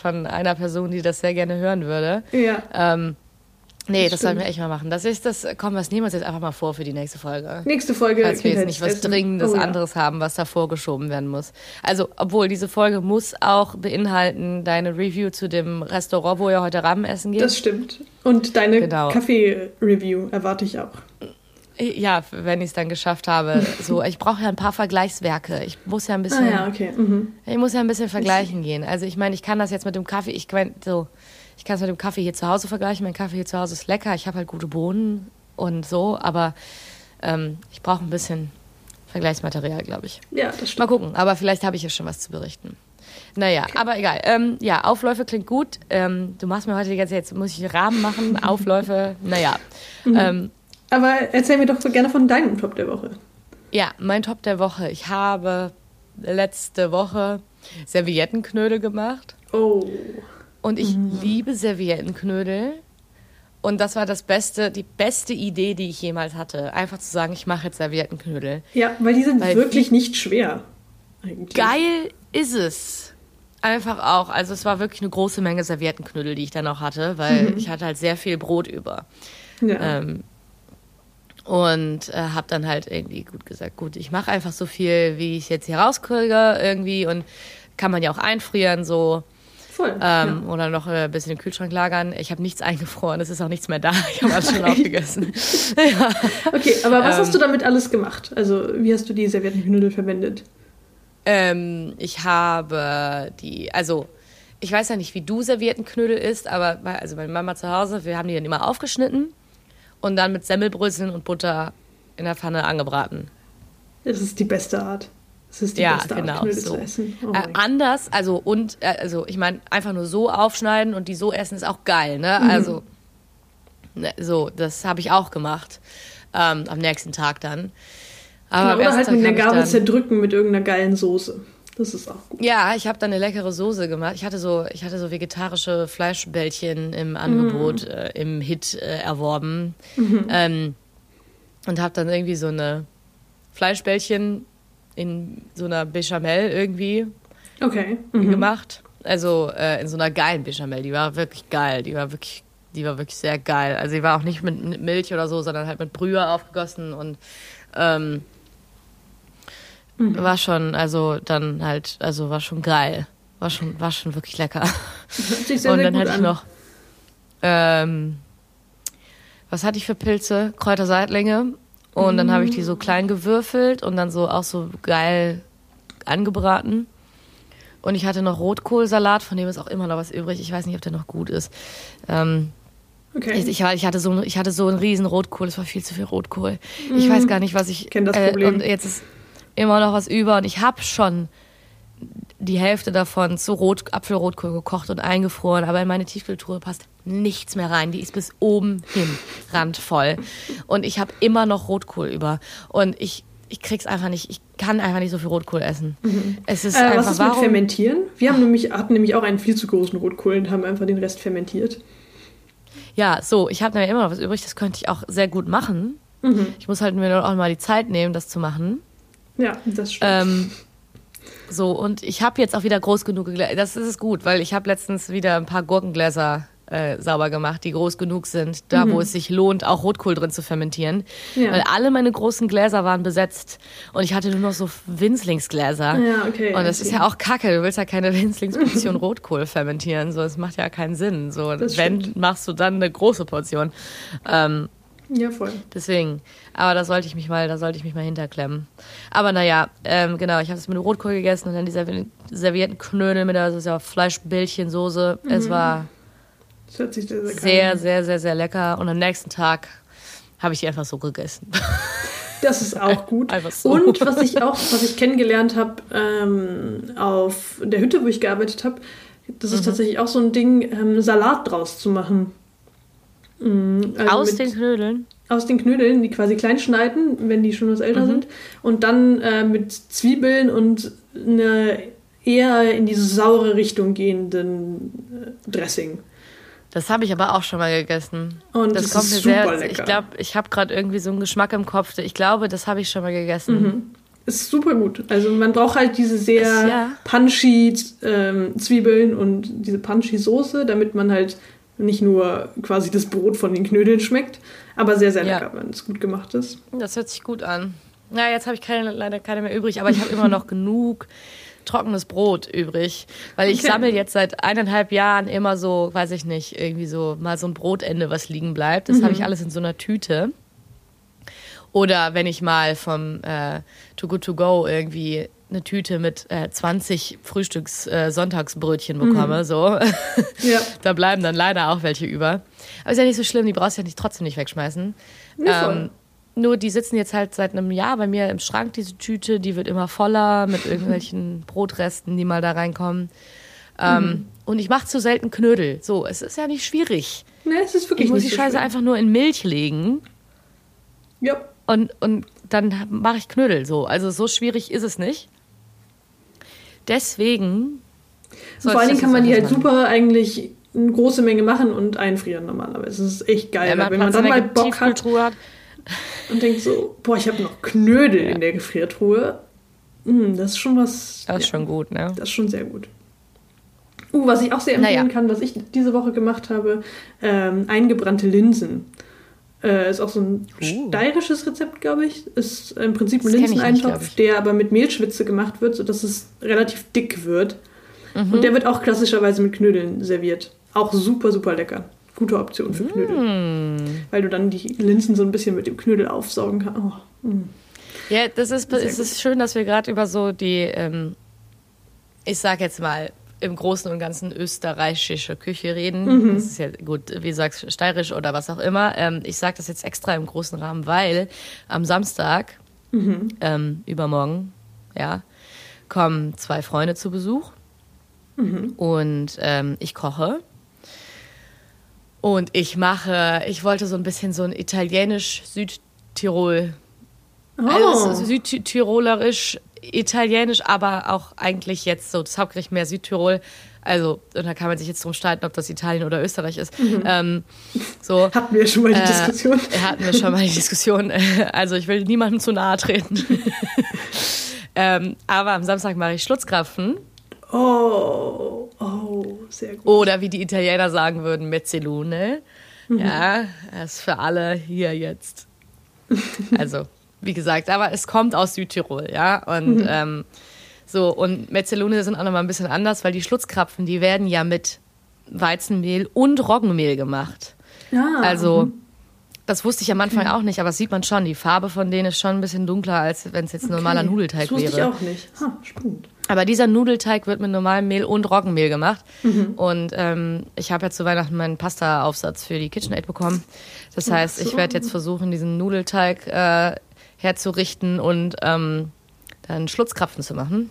von einer Person, die das sehr gerne hören würde. Ja, Ähm, nee, das, Das sollten wir echt mal machen. Das ist das, komm, was nehmen wir uns jetzt einfach mal vor für die nächste Folge. nächste Folge. Falls wir jetzt nicht was. Dringendes Oh ja. anderes haben, was da vorgeschoben werden muss. Also, obwohl diese Folge muss auch beinhalten deine Review zu dem Restaurant, wo ihr heute Ramen essen geht. Das stimmt. Und deine Genau. Kaffee-Review erwarte ich auch. ja, wenn ich es dann geschafft habe. So, ich brauche ja ein paar Vergleichswerke. Ich muss ja ein bisschen. Ah ja, okay. Mhm. Ich muss ja ein bisschen vergleichen gehen. Also ich meine, ich kann das jetzt mit dem Kaffee, ich mein, so, ich kann es mit dem Kaffee hier zu Hause vergleichen. Mein Kaffee hier zu Hause ist lecker. Ich habe halt gute Bohnen und so, aber ähm, ich brauche ein bisschen Vergleichsmaterial, glaube ich. Ja, das Mal stimmt. gucken, aber vielleicht habe ich ja schon was zu berichten. Naja, aber egal. Ähm, ja, Aufläufe klingt gut. Ähm, du machst mir heute die ganze Zeit, jetzt muss ich Rahmen machen, Aufläufe, naja. Ähm, Aber erzähl mir doch gerne von deinem Top der Woche. ja, mein Top der Woche. Ich habe letzte Woche Serviettenknödel gemacht. Oh. Und ich liebe Serviettenknödel. Und das war das beste, die beste Idee, die ich jemals hatte. Einfach zu sagen, ich mache jetzt Serviettenknödel. Ja, weil die sind Weil wirklich nicht schwer. Eigentlich. Geil ist es. Einfach auch. Also es war wirklich eine große Menge Serviettenknödel, die ich dann auch hatte, weil ich hatte halt sehr viel Brot über. Ja. Ähm, und äh, habe dann halt irgendwie gut gesagt, gut, ich mache einfach so viel, wie ich jetzt hier rauskriege irgendwie und kann man ja auch einfrieren so Voll. ähm, oder noch äh, ein bisschen im Kühlschrank lagern. Ich habe nichts eingefroren, es ist auch nichts mehr da. Ich habe alles schon aufgegessen. ja. ja. Okay, aber was ähm, hast du damit alles gemacht? Also, wie hast du die Serviettenknödel verwendet? Ähm, ich habe die, also ich weiß ja nicht, wie du Serviettenknödel isst, aber bei, also meine Mama zu Hause, wir haben die dann immer aufgeschnitten und dann mit Semmelbröseln und Butter in der Pfanne angebraten. Das ist die beste Art. Das ist die Ja, beste genau, Art, so. zu essen. Oh Äh, anders, also und, äh, also ich meine, einfach nur so aufschneiden und die so essen ist auch geil, ne? Mhm. Also, ne, so, das habe ich auch gemacht. Ähm, am nächsten Tag dann. Aber Genau, oder halt Tag mit einer Gabel zerdrücken mit irgendeiner geilen Soße. Das ist auch gut. Ja, ich habe dann eine leckere Soße gemacht. Ich hatte so, ich hatte so vegetarische Fleischbällchen im Angebot, äh, im Hit äh, erworben. Ähm, und habe dann irgendwie so eine Fleischbällchen in so einer Bechamel irgendwie Okay. Mhm. gemacht. Also äh, in so einer geilen Bechamel. Die war wirklich geil. Die war wirklich, die war wirklich sehr geil. Also die war auch nicht mit Milch oder so, sondern halt mit Brühe aufgegossen und ähm, war schon, also dann halt, also war schon geil. War schon, war schon wirklich lecker. Sich sehr, und sehr dann hatte ich noch, ähm, was hatte ich für Pilze? Kräuterseitlinge. Und dann habe ich die so klein gewürfelt und dann so auch so geil angebraten. Und ich hatte noch Rotkohlsalat, von dem ist auch immer noch was übrig. Ich weiß nicht, ob der noch gut ist. Ähm, Okay. ich, ich, hatte so, ich hatte so einen riesen Rotkohl, es war viel zu viel Rotkohl. Ich weiß gar nicht, was ich. Mhm. Kenn das Äh, Problem. und jetzt ist immer noch was über und ich habe schon die Hälfte davon zu Rot, Apfelrotkohl gekocht und eingefroren, aber in meine Tiefkühltruhe passt nichts mehr rein. Die ist bis oben hin randvoll. Und ich habe immer noch Rotkohl über. Und ich, ich krieg's einfach nicht, ich kann einfach nicht so viel Rotkohl essen. Es ist äh, einfach, was ist mit warum? Fermentieren? Wir haben nämlich, hatten nämlich auch einen viel zu großen Rotkohl und haben einfach den Rest fermentiert. Ja, so, ich habe ja immer noch was übrig, das könnte ich auch sehr gut machen. Mhm. Ich muss halt mir auch mal die Zeit nehmen, das zu machen. Ja, das stimmt. Ähm, so, und ich habe jetzt auch wieder groß genug Gläser. Das ist gut, weil ich habe letztens wieder ein paar Gurkengläser äh, sauber gemacht, die groß genug sind, da wo es sich lohnt, auch Rotkohl drin zu fermentieren. Mhm. Ja. Weil alle meine großen Gläser waren besetzt und ich hatte nur noch so Winzlingsgläser. Ja, okay, Und das I ist ja auch kacke. Du willst ja keine Winzlingsportion Rotkohl fermentieren. So, das macht ja keinen Sinn. So, Das wenn, stimmt. machst du dann eine große Portion. Ähm, ja, voll. Deswegen. Aber da sollte ich mich mal, da sollte ich mich mal hinterklemmen. Aber naja, ähm, genau, ich habe es mit dem Rotkohl gegessen und dann die Servi Serviettenknödel mit der das ist ja Fleischbällchensoße. Es war Das sehr, sehr, sehr, sehr, sehr, lecker. Und am nächsten Tag habe ich die einfach so gegessen. Das ist auch gut. So. Und was ich auch, was ich kennengelernt habe ähm, auf der Hütte, wo ich gearbeitet habe, das Mhm. ist tatsächlich auch so ein Ding, ähm, Salat draus zu machen. Mm, also Aus den Knödeln. aus den Knödeln, die quasi klein schneiden, wenn die schon was Mhm. älter sind, und dann äh, mit Zwiebeln und eine eher in diese saure Richtung gehenden äh, Dressing. Das habe ich aber auch schon mal gegessen. Und das das kommt mir super sehr. lecker. Ich glaube, ich habe gerade irgendwie so einen Geschmack im Kopf. Ich glaube, das habe ich schon mal gegessen. Mhm. Ist super gut. Also man braucht halt diese sehr Ist- ja. punchy ähm, Zwiebeln und diese punchy Soße, damit man halt nicht nur quasi das Brot von den Knödeln schmeckt, aber sehr, sehr Ja. lecker, wenn es gut gemacht ist. Das hört sich gut an. Na, jetzt habe ich keine, leider keine mehr übrig, aber ich habe immer noch genug trockenes Brot übrig, weil ich Okay. sammle jetzt seit eineinhalb Jahren immer so, weiß ich nicht, irgendwie so mal so ein Brotende, was liegen bleibt. Das habe ich alles in so einer Tüte. Oder wenn ich mal vom äh, Too Good To Go irgendwie eine Tüte mit äh, 20 Frühstücks-Sonntagsbrötchen bekomme, so. Ja. da bleiben dann leider auch welche über. Aber ist ja nicht so schlimm, die brauchst du ja nicht, trotzdem nicht wegschmeißen. Nee, voll. nur die sitzen jetzt halt seit einem Jahr bei mir im Schrank, diese Tüte, die wird immer voller mit irgendwelchen Brotresten, die mal da reinkommen. Ähm, Mhm. Und ich mache zu selten Knödel. So, es ist ja nicht schwierig. Ne, es ist wirklich Ich muss die so Scheiße schwer. einfach nur in Milch legen Ja. und, und dann mache ich Knödel. So, also so schwierig ist es nicht. Deswegen. Vor allen Dingen kann man die halt super eigentlich eine große Menge machen und einfrieren normalerweise. Das ist echt geil. Wenn man, weil wenn man dann mal Bock hat hat. und denkt so, boah, ich habe noch Knödel in der Gefriertruhe. Mm, das ist schon was. Das ist ja, schon gut, ne? Das ist schon sehr gut. Uh, was ich auch sehr empfehlen Naja. kann, was ich diese Woche gemacht habe, ähm, eingebrannte Linsen. Äh, ist auch so ein Uh. steirisches Rezept, glaube ich. Ist im Prinzip ein nicht, Linseneintopf, ich. der aber mit Mehlschwitze gemacht wird, sodass es relativ dick wird. Mhm. Und der wird auch klassischerweise mit Knödeln serviert. Auch super, super lecker. Gute Option für Knödel. Mm. Weil du dann die Linsen so ein bisschen mit dem Knödel aufsaugen kannst. Oh, mm. Ja, das ist, Sehr es ist schön, dass wir gerade über so die, ähm, ich sag jetzt mal, im Großen und Ganzen österreichische Küche reden. Das ist ja gut, wie du sagst, steirisch oder was auch immer. Ähm, ich sage das jetzt extra im großen Rahmen, weil am Samstag, ähm, übermorgen, ja, kommen zwei Freunde zu Besuch und ähm, ich koche. Und ich mache, ich wollte so ein bisschen so ein italienisch Südtirol Oh. also südtirolerisch, italienisch, aber auch eigentlich jetzt so das Hauptgericht mehr Südtirol. Also, und da kann man sich jetzt drum streiten, ob das Italien oder Österreich ist. Ähm, so. Hatten wir schon mal die Äh, Diskussion. Hatten wir schon mal die Diskussion. Also ich will niemandem zu nahe treten. ähm, aber am Samstag mache ich Schlutzkrapfen. Oh, oh, sehr gut. Oder wie die Italiener sagen würden, Mezzalune. Ja, das ist für alle hier jetzt. Also, wie gesagt, aber es kommt aus Südtirol, ja. Und ähm, so, und Mezzalune sind auch nochmal ein bisschen anders, weil die Schlutzkrapfen, die werden ja mit Weizenmehl und Roggenmehl gemacht. Ja, Also, das wusste ich am Anfang auch nicht, aber das sieht man schon. Die Farbe von denen ist schon ein bisschen dunkler, als wenn es jetzt ein normaler okay. Nudelteig Das wusste wäre. ich auch nicht. Ha, spannend. Aber dieser Nudelteig wird mit normalem Mehl und Roggenmehl gemacht. Und ähm, ich habe ja zu Weihnachten meinen Pasta-Aufsatz für die KitchenAid bekommen. Das heißt, ich so. werde jetzt versuchen, diesen Nudelteig äh, herzurichten und ähm, dann Schlutzkrapfen zu machen.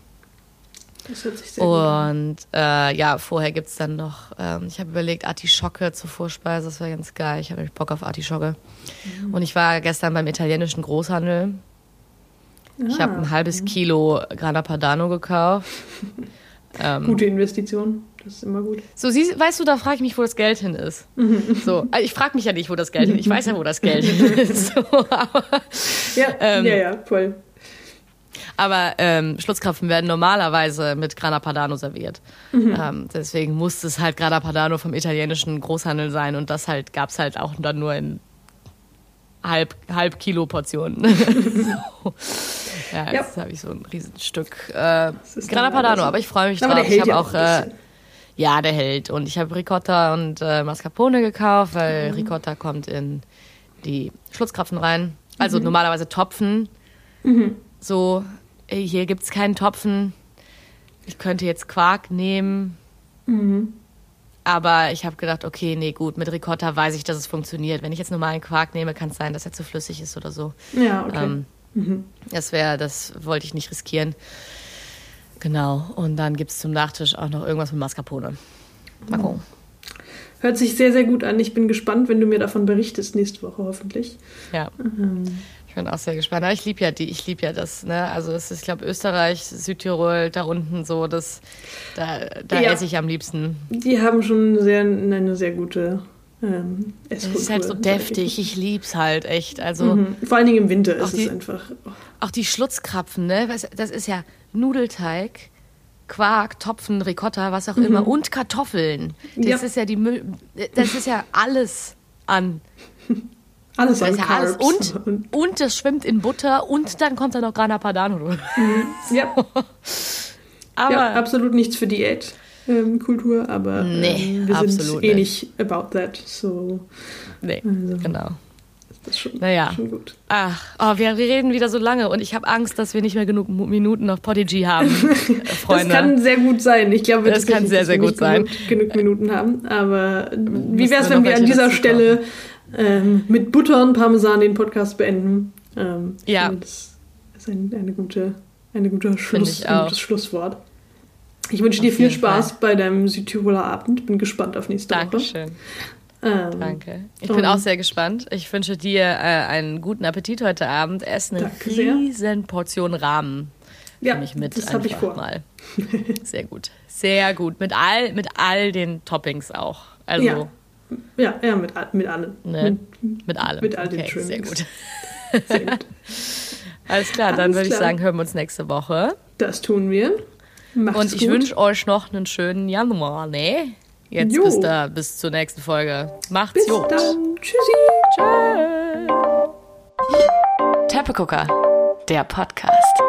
Das hört sich sehr gut an. Und äh, ja, vorher gibt's dann noch, ähm, ich habe überlegt, Artischocke zur Vorspeise, das wäre ganz geil. Ich habe nämlich Bock auf Artischocke. Und ich war gestern beim italienischen Großhandel. Ich habe ein Ah, halbes Kilo Grana Padano gekauft. Ähm, Gute Investition. Das ist immer gut. So, siehst, weißt du, da frage ich mich, wo das Geld hin ist. So, also ich frage mich ja nicht, wo das Geld hin ist. Ich weiß ja, wo das Geld hin ist. So, aber Ja, Ähm, ja, ja, voll. aber ähm, Schlutzkrapfen werden normalerweise mit Grana Padano serviert. Ähm, deswegen muss es halt Grana Padano vom italienischen Großhandel sein. Und das halt gab's halt auch dann nur in halb, halb Kilo Portionen. so. Ja, jetzt habe ich so ein Riesenstück äh, Grana Padano, leider so. aber ich freue mich drauf. Ich habe ja auch äh. Ja, der hält. Und ich habe Ricotta und äh, Mascarpone gekauft, weil Ricotta kommt in die Schlutzkrapfen rein. Also normalerweise Topfen. So, ey, hier gibt es keinen Topfen. Ich könnte jetzt Quark nehmen. Aber ich habe gedacht, okay, nee, gut, mit Ricotta weiß ich, dass es funktioniert. Wenn ich jetzt normalen Quark nehme, kann es sein, dass er zu flüssig ist oder so. Ja, okay. Ähm, Das wäre, das wollte ich nicht riskieren. Genau. Und dann gibt es zum Nachtisch auch noch irgendwas mit Mascarpone. Mal gucken. Hört sich sehr, sehr gut an. Ich bin gespannt, wenn du mir davon berichtest nächste Woche hoffentlich. Ja. Ich bin auch sehr gespannt. Aber ich liebe ja die, ich liebe ja das, ne? Also es ist, ich glaube, Österreich, Südtirol, da unten so, das, da, da Ja. esse ich am liebsten. Die haben schon sehr, eine sehr gute ähm, Es ist halt so deftig, ich lieb's halt echt. Also Mhm. Vor allen Dingen im Winter ist die- es einfach. oh, auch die Schlutzkrapfen, ne? Das ist ja Nudelteig, Quark, Topfen, Ricotta, was auch immer und Kartoffeln. Das Ja. ist ja die Müll, das ist ja alles an. alles an ja alles und, und das schwimmt in Butter und dann kommt da noch Grana Padano drüber. ja, Aber ja, absolut nichts für Diät. Ähm, Kultur, aber Nee, ähm, wir sind eh nicht. about that. So nee, Also. genau. ist das schon, Naja. schon gut. Ach, oh, wir, reden wieder so lange und ich habe Angst, dass wir nicht mehr genug Minuten auf Podigy haben, äh, Das Freunde. kann sehr gut sein. Ich glaube, Das kann sehr, sehr wir gut sein. Genug, genug Minuten haben. Aber wie müssen wäre es, wenn wir an dieser Stelle ähm, mit Butter und Parmesan den Podcast beenden. Ähm, Ja. Das ist ein, eine gute, eine gute Schluss, ein gutes Schlusswort. Ich wünsche dir viel Spaß Fall. bei deinem Südtiroler Abend. Bin gespannt auf nächste Woche. Dankeschön. Ähm, Danke. Ich bin auch sehr gespannt. Ich wünsche dir äh, einen guten Appetit heute Abend. Ess eine Danke sehr. riesen Portion Rahmen Ja, mich mit. das habe ich vor. Mal. Sehr gut. Sehr gut. Mit all, mit all den Toppings auch. Also Ja. Ja, ja, mit, mit allen. Ne? Mit, mit allem. Mit all den okay, Sehr Trimmings. gut. sehr gut. Alles klar, dann Alles würde ich sagen, hören wir uns nächste Woche. Das tun wir. Macht's Und ich wünsche euch noch einen schönen Januar, ne? Jetzt Jo. bis da, bis zur nächsten Folge. Macht's Bis gut. dann. Tschüssi. Tschüss. Teppegucker, der Podcast.